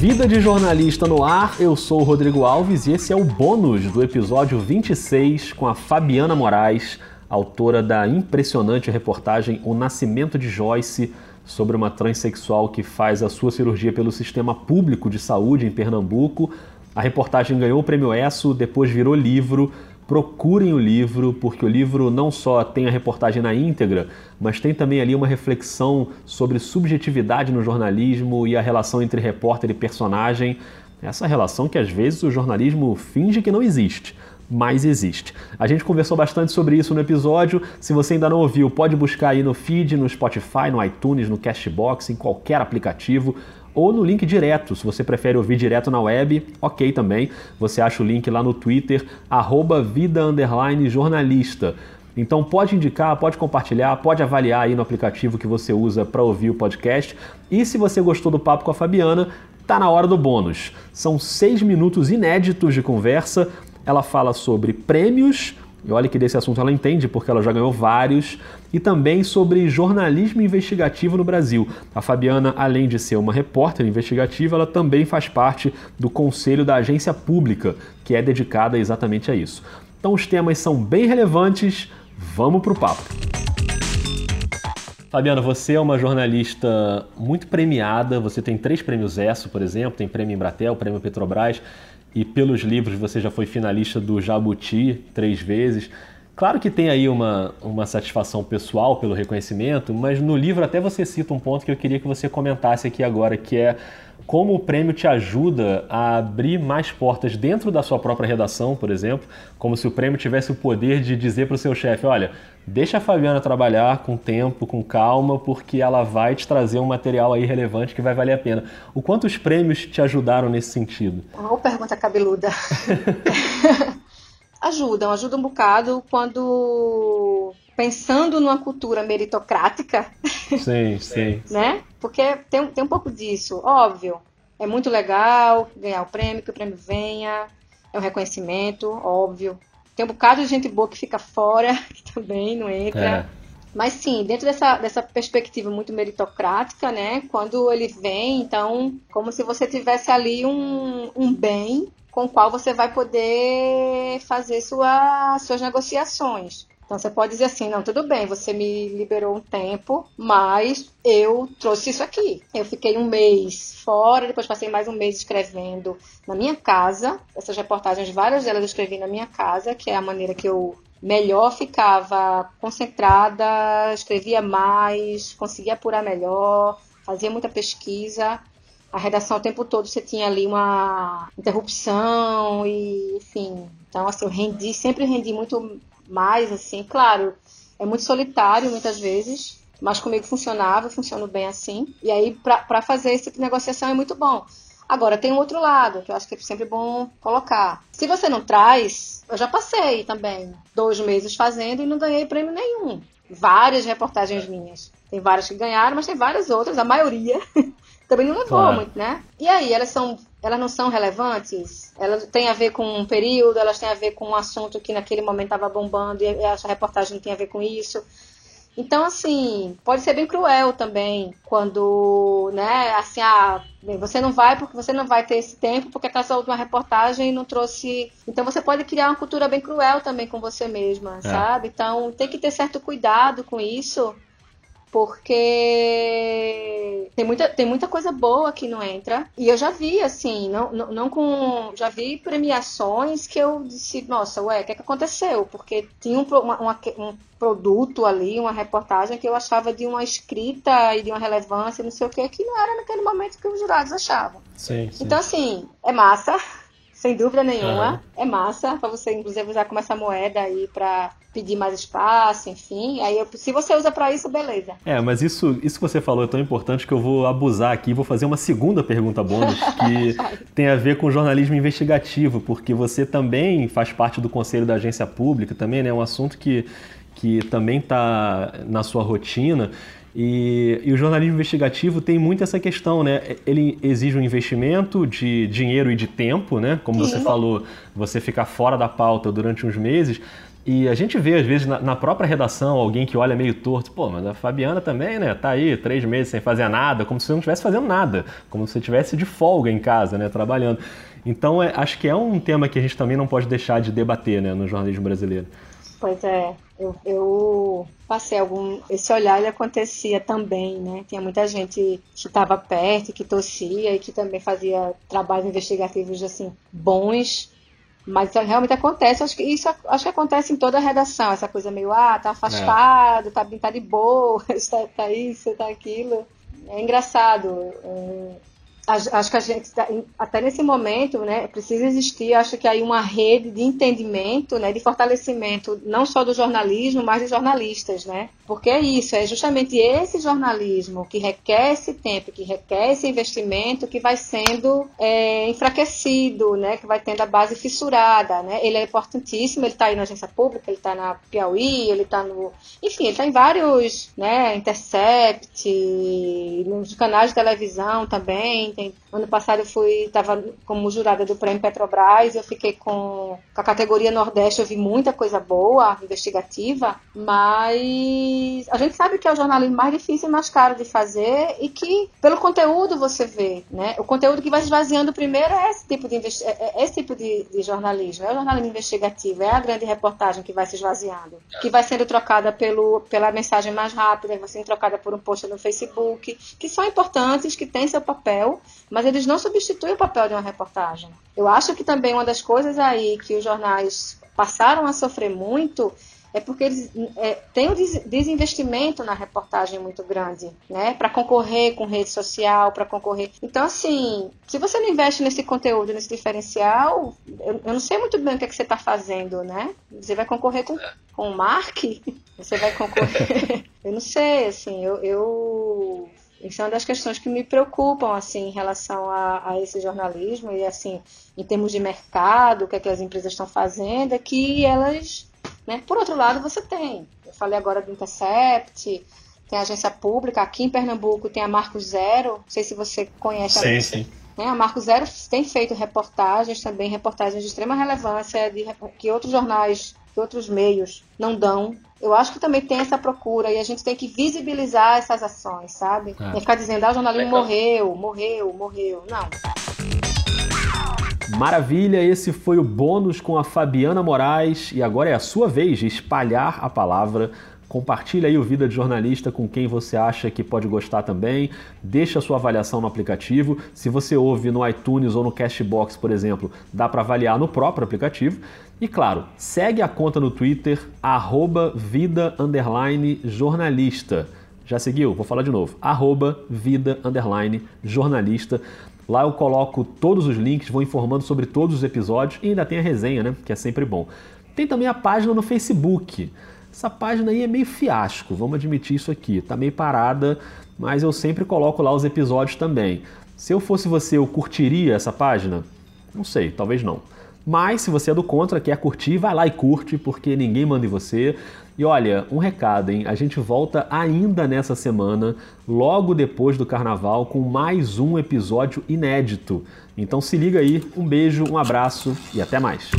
Vida de Jornalista no Ar, eu sou o Rodrigo Alves e esse é o bônus do episódio 26 com a Fabiana Moraes, autora da impressionante reportagem O Nascimento de Joyce, sobre uma transexual que faz a sua cirurgia pelo sistema público de saúde em Pernambuco. A reportagem ganhou o prêmio ESSO, depois virou livro. Procurem o livro, porque o livro não só tem a reportagem na íntegra, mas tem também ali uma reflexão sobre subjetividade no jornalismo e a relação entre repórter e personagem. Essa relação que às vezes o jornalismo finge que não existe mas existe. A gente conversou bastante sobre isso no episódio. Se você ainda não ouviu, pode buscar aí no feed, no Spotify, no iTunes, no Castbox, em qualquer aplicativo ou no link direto. Se você prefere ouvir direto na web, ok também. Você acha o link lá no Twitter, arroba vida jornalista. Então pode indicar, pode compartilhar, pode avaliar aí no aplicativo que você usa para ouvir o podcast. E se você gostou do papo com a Fabiana, tá na hora do bônus. São seis minutos inéditos de conversa. Ela fala sobre prêmios, e olha que desse assunto ela entende, porque ela já ganhou vários, e também sobre jornalismo investigativo no Brasil. A Fabiana, além de ser uma repórter investigativa, ela também faz parte do conselho da agência pública, que é dedicada exatamente a isso. Então os temas são bem relevantes, vamos pro papo. Fabiana, você é uma jornalista muito premiada, você tem três prêmios ESSO, por exemplo, tem prêmio Embratel, prêmio Petrobras e pelos livros você já foi finalista do Jabuti três vezes. Claro que tem aí uma, uma satisfação pessoal pelo reconhecimento, mas no livro até você cita um ponto que eu queria que você comentasse aqui agora, que é como o prêmio te ajuda a abrir mais portas dentro da sua própria redação, por exemplo, como se o prêmio tivesse o poder de dizer para o seu chefe, olha, deixa a Fabiana trabalhar com tempo, com calma, porque ela vai te trazer um material aí relevante que vai valer a pena. O quanto os prêmios te ajudaram nesse sentido? Uma pergunta cabeluda. ajudam, ajudam um bocado quando pensando numa cultura meritocrática. Sim, sim. né? Porque tem, tem um pouco disso, óbvio. É muito legal ganhar o prêmio, que o prêmio venha, é um reconhecimento, óbvio. Tem um bocado de gente boa que fica fora, que também não entra. É. Mas sim, dentro dessa, dessa perspectiva muito meritocrática, né? Quando ele vem, então, como se você tivesse ali um, um bem com o qual você vai poder fazer sua, suas negociações. Então você pode dizer assim, não, tudo bem, você me liberou um tempo, mas eu trouxe isso aqui. Eu fiquei um mês fora, depois passei mais um mês escrevendo na minha casa. Essas reportagens, várias delas eu escrevi na minha casa, que é a maneira que eu melhor ficava concentrada, escrevia mais, conseguia apurar melhor, fazia muita pesquisa. A redação o tempo todo você tinha ali uma interrupção e, enfim. Então, assim, eu rendi, sempre rendi muito mais, assim, claro, é muito solitário muitas vezes, mas comigo funcionava, funcionou bem assim. E aí, para fazer esse tipo de negociação é muito bom. Agora, tem um outro lado, que eu acho que é sempre bom colocar. Se você não traz, eu já passei também dois meses fazendo e não ganhei prêmio nenhum. Várias reportagens minhas. Tem várias que ganharam, mas tem várias outras, a maioria também não levou claro. muito, né? E aí, elas são elas não são relevantes? Elas têm a ver com um período, elas têm a ver com um assunto que naquele momento estava bombando e a reportagem não tem a ver com isso. Então, assim, pode ser bem cruel também quando, né, assim, ah, bem, você não vai porque você não vai ter esse tempo porque aquela última reportagem não trouxe. Então, você pode criar uma cultura bem cruel também com você mesma, é. sabe? Então, tem que ter certo cuidado com isso porque tem muita, tem muita coisa boa que não entra. E eu já vi, assim, não, não, não com. Já vi premiações que eu disse, nossa, ué, o que, é que aconteceu? Porque tinha um, uma, uma, um produto ali, uma reportagem que eu achava de uma escrita e de uma relevância, não sei o que, que não era naquele momento que os jurados achavam. Sim, sim. Então, assim, é massa, sem dúvida nenhuma. Uhum. É massa para você, inclusive, usar como essa moeda aí para pedir mais espaço, enfim. Aí, eu, se você usa para isso, beleza. É, mas isso, isso que você falou é tão importante que eu vou abusar aqui. Vou fazer uma segunda pergunta bônus que tem a ver com jornalismo investigativo, porque você também faz parte do conselho da agência pública, também, né? É um assunto que, que também está na sua rotina. E, e, o jornalismo investigativo tem muito essa questão, né? Ele exige um investimento de dinheiro e de tempo, né? Como você falou, você ficar fora da pauta durante uns meses. E a gente vê, às vezes, na, na, própria redação, alguém que olha meio torto, pô, mas a Fabiana também, né? Tá aí três meses sem fazer nada, como se você não estivesse fazendo nada, como se você estivesse de folga em casa, né? Trabalhando. Então, é, acho que é um tema que a gente também não pode deixar de debater, né? No jornalismo brasileiro. Pois é, eu, eu, passei algum. Esse olhar ele acontecia também, né? Tinha muita gente que estava perto, que torcia e que também fazia trabalhos investigativos assim bons. Mas realmente acontece, acho que isso acho que acontece em toda a redação, essa coisa meio, ah, tá afastado, é. tá, tá de boa, tá, tá isso, tá aquilo. É engraçado. É, acho que a gente tá até nesse momento, né, precisa existir, acho que aí uma rede de entendimento, né, de fortalecimento não só do jornalismo, mas dos jornalistas, né? Porque é isso, é justamente esse jornalismo que requer esse tempo, que requer esse investimento, que vai sendo é, enfraquecido, né, que vai tendo a base fissurada, né? Ele é importantíssimo, ele está aí na agência pública, ele está na Piauí, ele está no, enfim, ele está em vários, né, Intercept, nos canais de televisão também tem, ano passado eu fui, estava como jurada do Prêmio Petrobras, eu fiquei com, com a categoria Nordeste, eu vi muita coisa boa, investigativa, mas a gente sabe que é o jornalismo mais difícil e mais caro de fazer e que pelo conteúdo você vê, né? O conteúdo que vai esvaziando primeiro é esse tipo de, é, é esse tipo de, de jornalismo, é o jornalismo investigativo, é a grande reportagem que vai se esvaziando, que vai sendo trocada pelo, pela mensagem mais rápida, vai sendo trocada por um post no Facebook, que são importantes, que têm seu papel, mas eles não substituem o papel de uma reportagem. Eu acho que também uma das coisas aí que os jornais passaram a sofrer muito é porque eles é, têm um desinvestimento na reportagem muito grande, né? Para concorrer com rede social, para concorrer. Então, assim, se você não investe nesse conteúdo, nesse diferencial, eu, eu não sei muito bem o que, é que você está fazendo, né? Você vai concorrer com, com o Mark? Você vai concorrer. eu não sei, assim, eu, eu isso é uma das questões que me preocupam assim em relação a, a, esse jornalismo e assim em termos de mercado, o que, é que as empresas estão fazendo, é que elas, né? Por outro lado, você tem, eu falei agora do Intercept, tem a agência pública aqui em Pernambuco, tem a Marco Zero, não sei se você conhece. Sim, a... sim. Né? A Marco Zero tem feito reportagens também, reportagens de extrema relevância de, que outros jornais, que outros meios não dão eu acho que também tem essa procura e a gente tem que visibilizar essas ações, sabe? É. Não ficar dizendo, ah, o jornalismo morreu, morreu, morreu. Não. Maravilha, esse foi o bônus com a Fabiana Moraes e agora é a sua vez de espalhar a palavra Compartilhe aí o Vida de Jornalista com quem você acha que pode gostar também. Deixa a sua avaliação no aplicativo. Se você ouve no iTunes ou no Cashbox, por exemplo, dá para avaliar no próprio aplicativo. E claro, segue a conta no Twitter, arroba vida jornalista. Já seguiu? Vou falar de novo. Arroba vida jornalista. Lá eu coloco todos os links, vou informando sobre todos os episódios e ainda tem a resenha, né? Que é sempre bom. Tem também a página no Facebook. Essa página aí é meio fiasco, vamos admitir isso aqui. Tá meio parada, mas eu sempre coloco lá os episódios também. Se eu fosse você, eu curtiria essa página? Não sei, talvez não. Mas se você é do contra, quer curtir, vai lá e curte, porque ninguém manda em você. E olha, um recado, hein? A gente volta ainda nessa semana, logo depois do carnaval, com mais um episódio inédito. Então se liga aí, um beijo, um abraço e até mais.